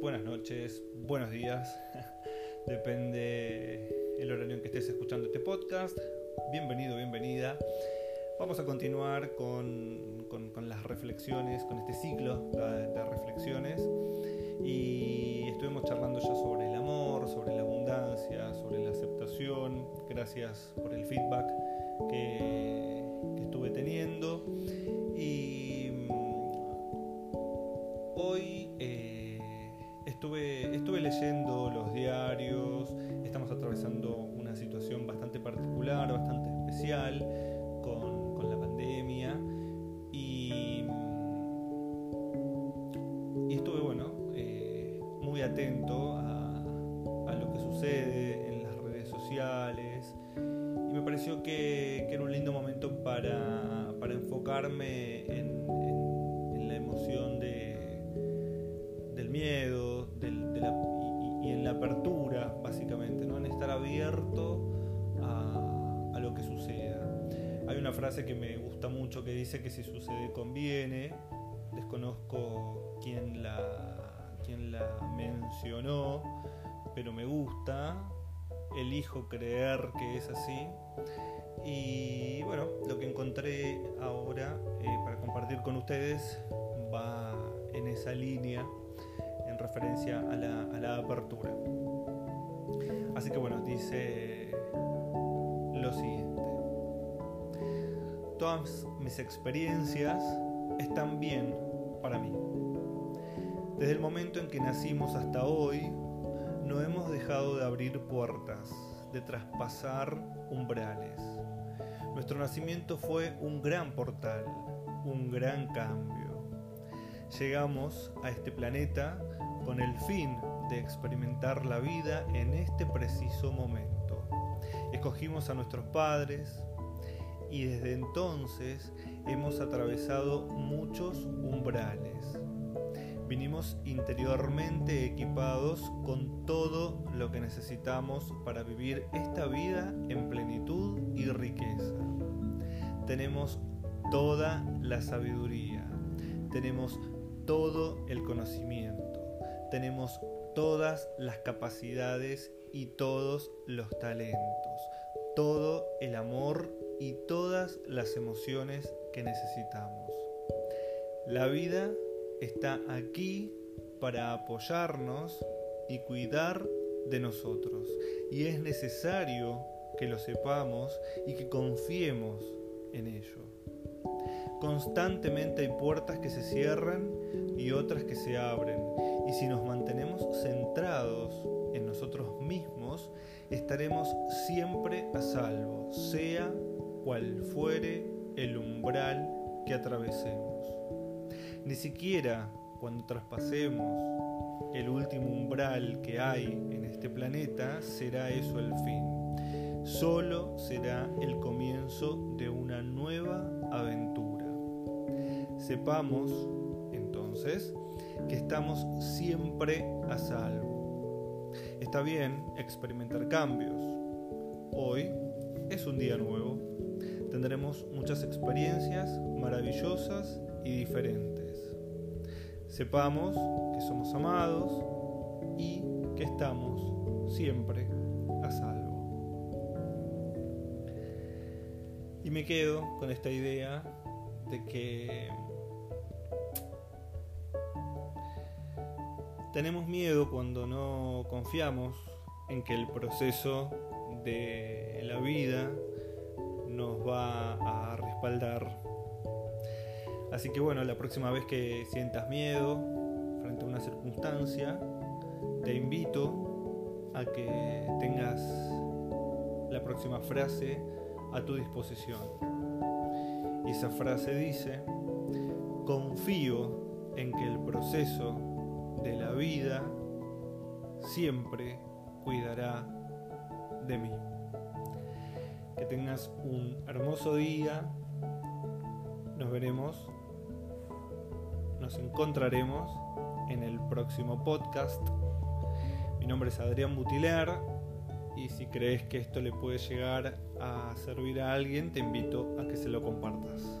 buenas noches, buenos días. Depende el horario en que estés escuchando este podcast. Bienvenido, bienvenida. Vamos a continuar con, las reflexiones, con este ciclo de, reflexiones. Y estuvimos charlando ya sobre el amor, sobre la abundancia, sobre la aceptación. Gracias por el feedback que, que estuve teniendo. Y estuve, estuve leyendo los diarios, estamos atravesando una situación bastante particular, bastante especial con, la pandemia. Y, y estuve bueno, eh, muy atento a, a lo que sucede en las redes sociales. Y me pareció que, que era un lindo momento para, para enfocarme en miedo apertura, básicamente, ¿no? en estar abierto a, lo que suceda. Hay una frase que me gusta mucho que dice que si sucede conviene, desconozco quién la, quién la mencionó, pero me gusta, elijo creer que es así. Y bueno, lo que encontré ahora eh, para compartir con ustedes va en esa línea referencia a la, apertura. Así que bueno, dice lo siguiente. Todas mis experiencias están bien para mí. Desde el momento en que nacimos hasta hoy, no hemos dejado de abrir puertas, de traspasar umbrales. Nuestro nacimiento fue un gran portal, un gran cambio. Llegamos a este planeta con el fin de experimentar la vida en este preciso momento. Escogimos a nuestros padres y desde entonces hemos atravesado muchos umbrales. Vinimos interiormente equipados con todo lo que necesitamos para vivir esta vida en plenitud y riqueza. Tenemos toda la sabiduría, tenemos todo el conocimiento tenemos todas las capacidades y todos los talentos, todo el amor y todas las emociones que necesitamos. La vida está aquí para apoyarnos y cuidar de nosotros. Y es necesario que lo sepamos y que confiemos en ello. Constantemente hay puertas que se cierran y otras que se abren y si nos mantenemos centrados en nosotros mismos, estaremos siempre a salvo, sea cual fuere el umbral que atravesemos. Ni siquiera cuando traspasemos el último umbral que hay en este planeta será eso el fin. Solo será el comienzo de una nueva aventura. Sepamos, entonces, que estamos siempre a salvo. Está bien experimentar cambios. Hoy es un día nuevo. Tendremos muchas experiencias maravillosas y diferentes. Sepamos que somos amados y que estamos siempre a salvo. Y me quedo con esta idea de que Tenemos miedo cuando no confiamos en que el proceso de la vida nos va a respaldar. Así que bueno, la próxima vez que sientas miedo frente a una circunstancia, te invito a que tengas la próxima frase a tu disposición. Y esa frase dice, confío en que el proceso de la vida siempre cuidará de mí. Que tengas un hermoso día. Nos veremos. Nos encontraremos en el próximo podcast. Mi nombre es Adrián Butiler y si crees que esto le puede llegar a servir a alguien, te invito a que se lo compartas.